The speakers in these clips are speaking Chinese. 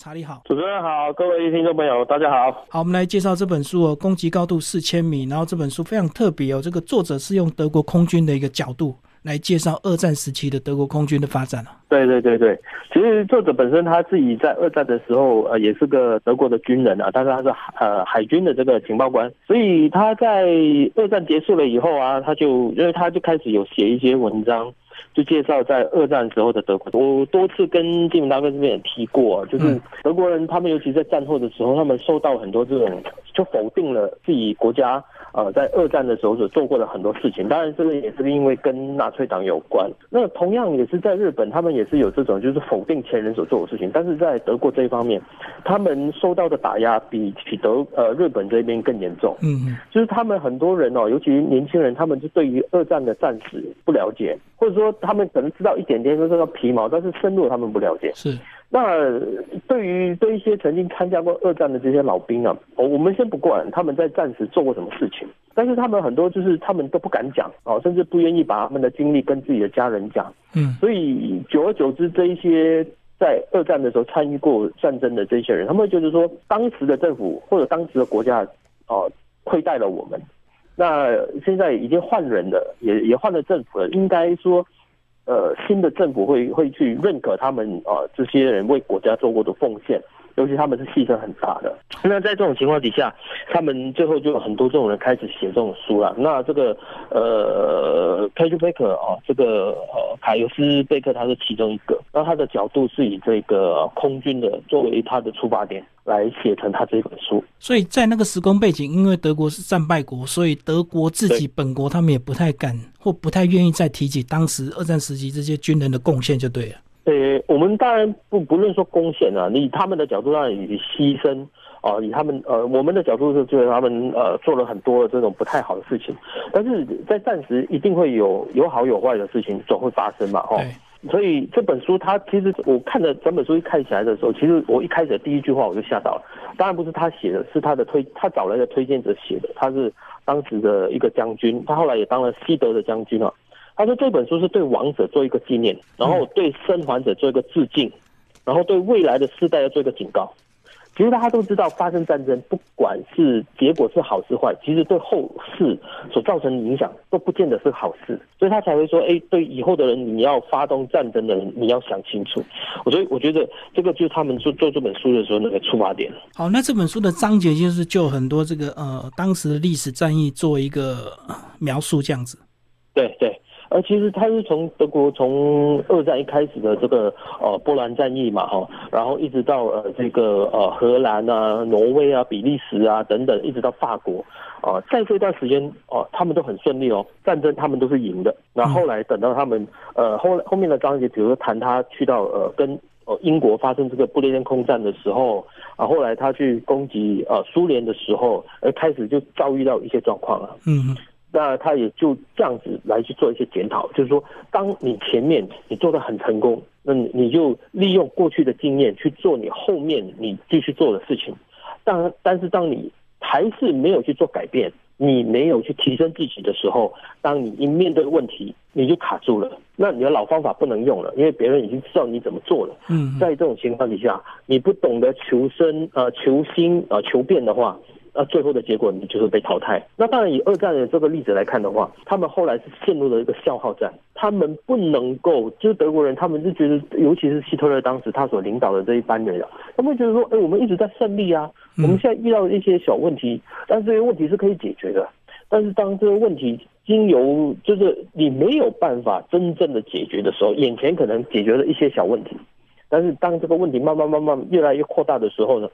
查理好，主持人好，各位听众朋友，大家好。好，我们来介绍这本书哦，攻击高度四千米。然后这本书非常特别哦，这个作者是用德国空军的一个角度来介绍二战时期的德国空军的发展啊。对对对对，其实作者本身他自己在二战的时候，呃，也是个德国的军人啊，但是他是呃海军的这个情报官，所以他在二战结束了以后啊，他就因为他就开始有写一些文章。就介绍在二战时候的德国，我多次跟金门大哥这边也提过，就是德国人他们尤其在战后的时候，他们受到很多这种就否定了自己国家呃在二战的时候所做过的很多事情。当然这个也是因为跟纳粹党有关。那同样也是在日本，他们也是有这种就是否定前人所做的事情。但是在德国这一方面，他们受到的打压比比德呃日本这边更严重。嗯，就是他们很多人哦，尤其年轻人，他们就对于二战的战史不了解，或者说。他们可能知道一点点，就是个皮毛，但是深入他们不了解。是，那对于这一些曾经参加过二战的这些老兵啊，我我们先不管他们在战时做过什么事情，但是他们很多就是他们都不敢讲哦，甚至不愿意把他们的经历跟自己的家人讲。嗯，所以久而久之，这一些在二战的时候参与过战争的这些人，他们就是说，当时的政府或者当时的国家哦，亏待了我们。那现在已经换人了，也也换了政府了，应该说。呃，新的政府会会去认可他们啊，这些人为国家做过的奉献。尤其他们是牺牲很大的，那在这种情况底下，他们最后就有很多这种人开始写这种书了。那这个呃，凯 e 贝克啊，这个呃，卡尤斯贝克他是其中一个。那他的角度是以这个空军的作为他的出发点来写成他这本书。所以在那个时空背景，因为德国是战败国，所以德国自己本国他们也不太敢或不太愿意再提起当时二战时期这些军人的贡献，就对了。呃，我们当然不不论说贡献啊，以他们的角度上以牺牲啊，以他们呃，我们的角度是觉得他们呃做了很多这种不太好的事情，但是在暂时一定会有有好有坏的事情总会发生嘛，哦，所以这本书它其实我看的整本书一看起来的时候，其实我一开始的第一句话我就吓到了，当然不是他写的，是他的推他找来的推荐者写的，他是当时的一个将军，他后来也当了西德的将军啊。他说这本书是对亡者做一个纪念，然后对生还者做一个致敬，然后对未来的世代要做一个警告。其实大家都知道，发生战争，不管是结果是好是坏，其实对后世所造成的影响都不见得是好事。所以他才会说：“哎，对以后的人，你要发动战争的人，你要想清楚。”我所以我觉得这个就是他们做做这本书的时候那个出发点。好，那这本书的章节就是就很多这个呃当时的历史战役做一个描述，这样子。对对。而其实他是从德国从二战一开始的这个呃波兰战役嘛哈，然后一直到呃这个呃荷兰啊、挪威啊、比利时啊等等，一直到法国啊，在这段时间哦，他们都很顺利哦，战争他们都是赢的。那后来等到他们呃后后面的章节，比如说谈他去到呃跟呃英国发生这个不列颠空战的时候啊，后来他去攻击呃苏联的时候，呃开始就遭遇到一些状况了。嗯。那他也就这样子来去做一些检讨，就是说，当你前面你做的很成功，那你就利用过去的经验去做你后面你继续做的事情。但但是当你还是没有去做改变，你没有去提升自己的时候，当你一面对问题，你就卡住了。那你的老方法不能用了，因为别人已经知道你怎么做了。嗯，在这种情况底下，你不懂得求生呃求新呃求变的话。那最后的结果，你就是被淘汰。那当然，以二战的这个例子来看的话，他们后来是陷入了一个消耗战，他们不能够，就是德国人，他们是觉得，尤其是希特勒当时他所领导的这一班人啊，他们觉得说，哎，我们一直在胜利啊，我们现在遇到一些小问题，但这些问题是可以解决的。但是当这个问题经由，就是你没有办法真正的解决的时候，眼前可能解决了一些小问题，但是当这个问题慢慢慢慢越来越扩大的时候呢，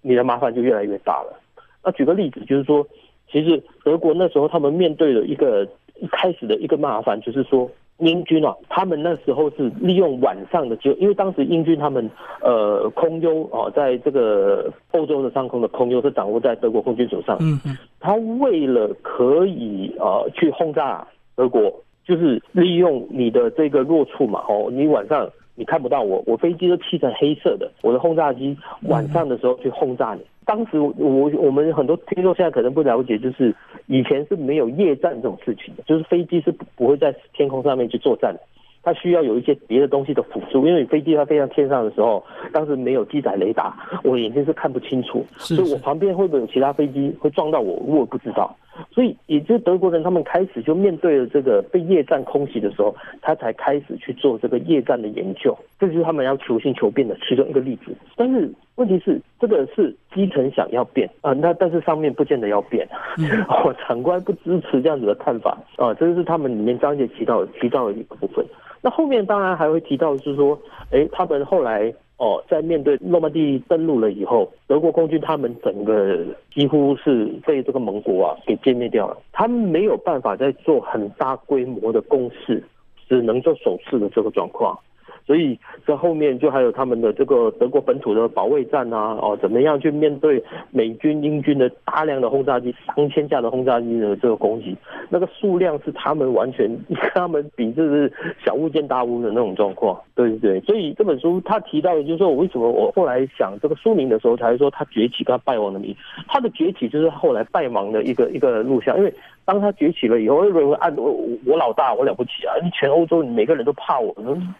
你的麻烦就越来越大了。那举个例子，就是说，其实德国那时候他们面对的一个一开始的一个麻烦，就是说英军啊，他们那时候是利用晚上的就因为当时英军他们呃空优啊，在这个欧洲的上空的空优是掌握在德国空军手上。嗯嗯。他为了可以呃去轰炸德国，就是利用你的这个弱处嘛，哦，你晚上你看不到我，我飞机都漆成黑色的，我的轰炸机晚上的时候去轰炸你。当时我我们很多听众现在可能不了解，就是以前是没有夜战这种事情的，就是飞机是不会在天空上面去作战的，它需要有一些别的东西的辅助，因为你飞机它飞上天上的时候，当时没有机载雷达，我眼睛是看不清楚，所以我旁边会不会有其他飞机会撞到我，我不知道。所以，也就是德国人他们开始就面对了这个被夜战空袭的时候，他才开始去做这个夜战的研究，这就是他们要求新求变的其中一个例子。但是问题是，这个是基层想要变啊，那但是上面不见得要变，哦，长官不支持这样子的看法啊，这就是他们里面章节提到提到的一个部分。那后面当然还会提到，是说，哎，他们后来。哦，在面对诺曼底登陆了以后，德国空军他们整个几乎是被这个盟国啊给歼灭掉了，他们没有办法再做很大规模的攻势，只能做守势的这个状况。所以这后面就还有他们的这个德国本土的保卫战啊，哦，怎么样去面对美军、英军的大量的轰炸机、上千架的轰炸机的这个攻击，那个数量是他们完全跟他们比，就是小巫见大巫的那种状况。对对对，所以这本书他提到的就是说我为什么我后来想这个书名的时候，才说他崛起跟他败亡的谜。他的崛起就是后来败亡的一个一个录像，因为。当他崛起了以后，认为按我我老大，我了不起啊！全欧洲每个人都怕我。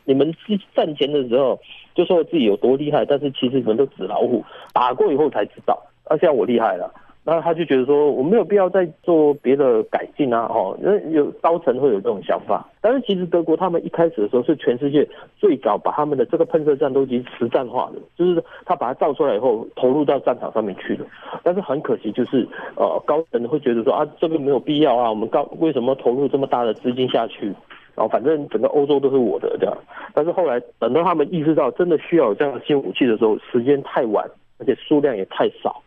你们战前的时候就说自己有多厉害，但是其实你们都纸老虎，打过以后才知道，啊，现在我厉害了。那他就觉得说，我没有必要再做别的改进啊，哦，因为有高层会有这种想法。但是其实德国他们一开始的时候是全世界最早把他们的这个喷射战斗机实战化的，就是他把它造出来以后投入到战场上面去的。但是很可惜，就是呃高层会觉得说啊，这个没有必要啊，我们高为什么投入这么大的资金下去？哦反正整个欧洲都是我的这样。但是后来等到他们意识到真的需要有这样的新武器的时候，时间太晚，而且数量也太少。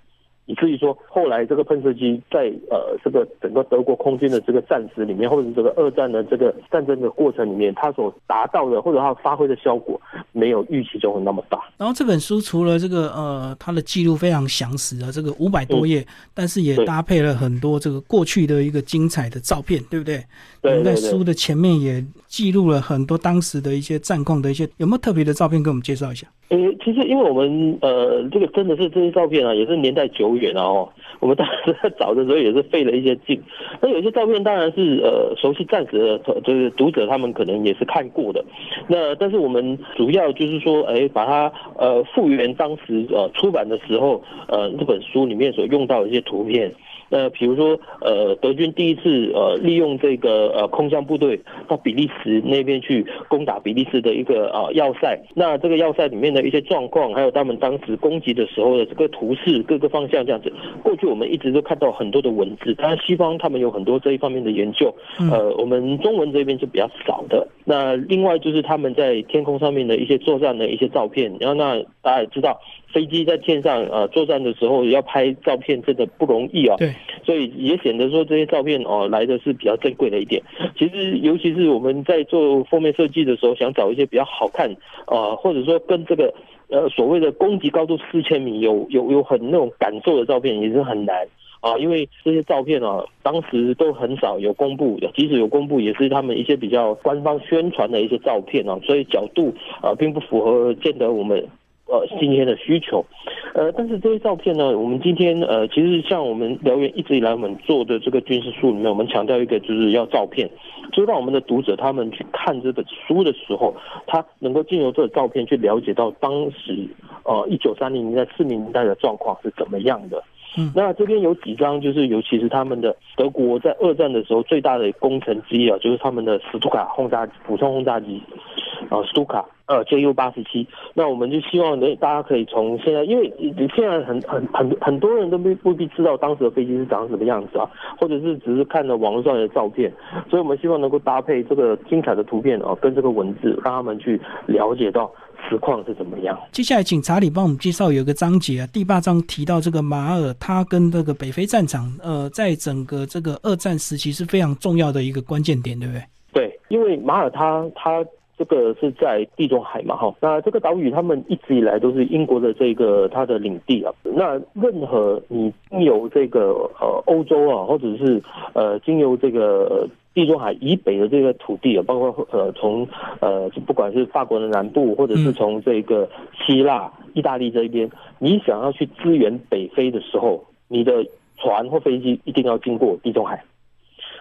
以至于说，后来这个喷射机在呃这个整个德国空军的这个战时里面，或者这个二战的这个战争的过程里面，它所达到的或者它发挥的效果，没有预期中的那么大。然后这本书除了这个呃它的记录非常详实啊这个五百多页，但是也搭配了很多这个过去的一个精彩的照片，对不对？对在书的前面也记录了很多当时的一些战况的一些，有没有特别的照片给我们介绍一下？呃，其实因为我们呃这个真的是这些照片啊，也是年代久远啊哦，我们当时在找的时候也是费了一些劲。那有些照片当然是呃熟悉战史的，就是读者他们可能也是看过的。那但是我们主要就是说，哎，把它呃复原当时呃出版的时候呃这本书里面所用到的一些图片。那比如说，呃，德军第一次呃利用这个呃空降部队到比利时那边去攻打比利时的一个啊要塞，那这个要塞里面的一些状况，还有他们当时攻击的时候的这个图示，各个方向这样子。过去我们一直都看到很多的文字，当然西方他们有很多这一方面的研究，呃，我们中文这边是比较少的。那另外就是他们在天空上面的一些作战的一些照片，然后那大家也知道。飞机在天上呃作战的时候要拍照片真的不容易啊，对，所以也显得说这些照片哦来的是比较珍贵的一点。其实尤其是我们在做封面设计的时候，想找一些比较好看啊，或者说跟这个呃所谓的攻击高度四千米有有有很那种感受的照片也是很难啊，因为这些照片啊当时都很少有公布的，即使有公布也是他们一些比较官方宣传的一些照片啊，所以角度啊并不符合见得我们。呃，今天的需求，呃，但是这些照片呢，我们今天呃，其实像我们辽源一直以来我们做的这个军事书里面，我们强调一个就是要照片，就让我们的读者他们去看这本书的时候，他能够经由这个照片去了解到当时呃一九三零年代四零年代的状况是怎么样的。嗯，那这边有几张，就是尤其是他们的德国在二战的时候最大的工程之一啊，就是他们的斯图卡轰炸机、普通轰炸机。啊，苏卡，呃，JU 八十七，那我们就希望呢，大家可以从现在，因为你现在很很很很多人都不不必知道当时的飞机是长什么样子啊，或者是只是看了网络上的照片，所以我们希望能够搭配这个精彩的图片啊，跟这个文字，让他们去了解到实况是怎么样。接下来，请查理帮我们介绍有一个章节啊，第八章提到这个马尔，他跟这个北非战场，呃，在整个这个二战时期是非常重要的一个关键点，对不对？对，因为马尔他他。这个是在地中海嘛，哈，那这个岛屿他们一直以来都是英国的这个它的领地啊。那任何你经由这个呃欧洲啊，或者是呃经由这个地中海以北的这个土地啊，包括呃从呃不管是法国的南部，或者是从这个希腊、意大利这一边，你想要去支援北非的时候，你的船或飞机一定要经过地中海。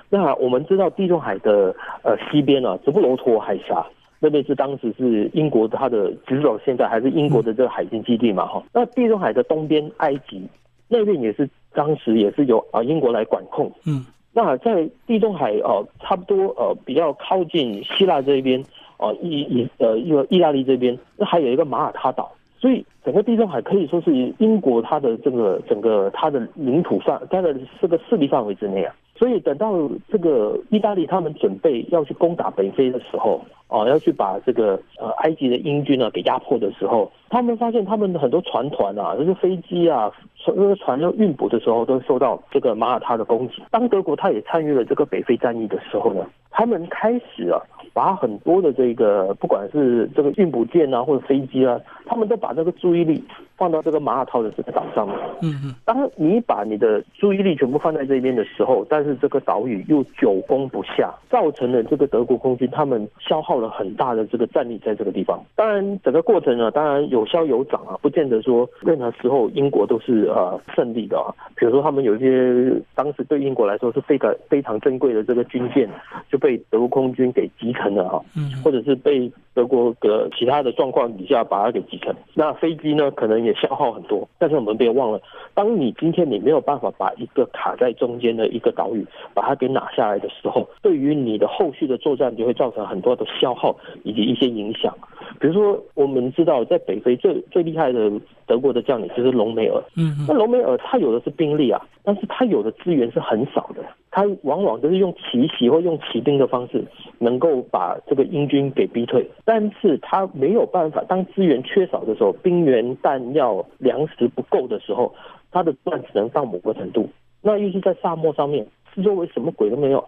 那我们知道地中海的呃西边啊，直布罗陀海峡。那边是当时是英国它的，直到现在还是英国的这个海军基地嘛哈。那地中海的东边，埃及那边也是当时也是由啊英国来管控。嗯，那在地中海哦，差不多呃比较靠近希腊这边哦，意意呃意意大利这边，那还有一个马耳他岛。所以整个地中海可以说是英国它的这个整个它的领土范，它的这个势力范围之内啊。所以等到这个意大利他们准备要去攻打北非的时候，哦，要去把这个呃埃及的英军呢给压迫的时候，他们发现他们的很多船团啊，就是飞机啊，船那个船要运补的时候，都受到这个马耳他的攻击。当德国他也参与了这个北非战役的时候呢，他们开始啊。把很多的这个，不管是这个运补舰啊，或者飞机啊，他们都把这个注意力放到这个马尔涛的这个岛上面。嗯嗯。当你把你的注意力全部放在这边的时候，但是这个岛屿又久攻不下，造成了这个德国空军他们消耗了很大的这个战力在这个地方。当然，整个过程呢，当然有消有涨啊，不见得说任何时候英国都是呃胜利的啊。比如说，他们有一些当时对英国来说是非常非常珍贵的这个军舰，就被德国空军给击。沉了哈，嗯，或者是被德国的其他的状况底下把它给击沉。那飞机呢，可能也消耗很多。但是我们别忘了，当你今天你没有办法把一个卡在中间的一个岛屿把它给拿下来的时候，对于你的后续的作战就会造成很多的消耗以及一些影响。比如说，我们知道在北非最最厉害的德国的将领就是隆美尔，嗯，那隆美尔他有的是兵力啊，但是他有的资源是很少的。他往往都是用奇袭或用骑兵的方式，能够把这个英军给逼退。但是他没有办法，当资源缺少的时候，兵源、弹药、粮食不够的时候，他的断只能到某个程度。那又是在沙漠上面，四周围什么鬼都没有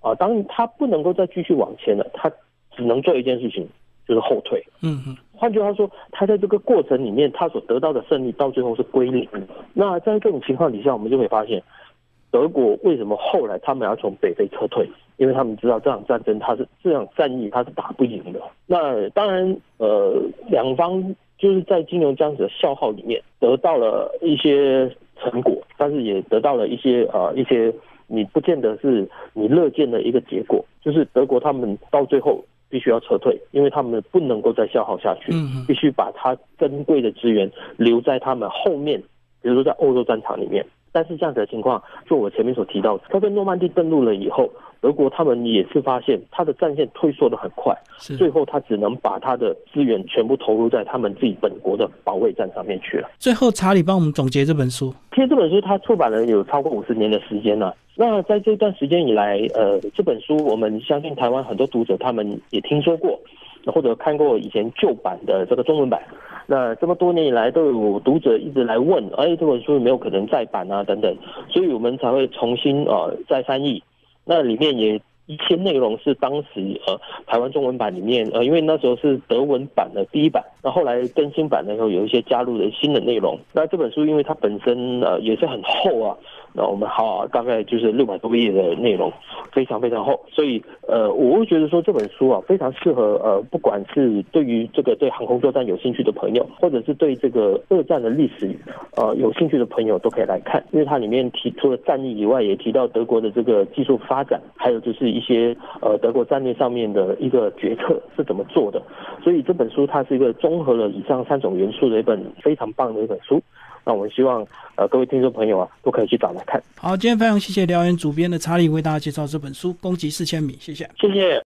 啊！当他不能够再继续往前了，他只能做一件事情，就是后退。嗯嗯。换句话说，他在这个过程里面，他所得到的胜利到最后是归零。那在这种情况底下，我们就会发现。德国为什么后来他们要从北非撤退？因为他们知道这场战争，它是这场战役，它是打不赢的。那当然，呃，两方就是在金融这样子的消耗里面得到了一些成果，但是也得到了一些呃一些你不见得是你乐见的一个结果，就是德国他们到最后必须要撤退，因为他们不能够再消耗下去，必须把它珍贵的资源留在他们后面，比如说在欧洲战场里面。但是这样子的情况，就我前面所提到，他在诺曼底登陆了以后，德国他们也是发现他的战线退缩的很快，最后他只能把他的资源全部投入在他们自己本国的保卫战上面去了。最后，查理帮我们总结这本书。其实这本书它出版了有超过五十年的时间了。那在这段时间以来，呃，这本书我们相信台湾很多读者他们也听说过，或者看过以前旧版的这个中文版。那这么多年以来，都有读者一直来问，哎，这本书有没有可能再版啊？等等，所以我们才会重新呃再翻译。那里面也一些内容是当时呃台湾中文版里面呃，因为那时候是德文版的第一版，那后来更新版的时候有一些加入了新的内容。那这本书因为它本身呃也是很厚啊。我们好，大概就是六百多页的内容，非常非常厚，所以呃，我会觉得说这本书啊，非常适合呃，不管是对于这个对航空作战有兴趣的朋友，或者是对这个二战的历史呃有兴趣的朋友，都可以来看，因为它里面提除了战役以外，也提到德国的这个技术发展，还有就是一些呃德国战略上面的一个决策是怎么做的，所以这本书它是一个综合了以上三种元素的一本非常棒的一本书。那我们希望，呃，各位听众朋友啊，都可以去找来看。好，今天非常谢谢辽源主编的查理为大家介绍这本书《攻击四千米》，谢谢，谢谢。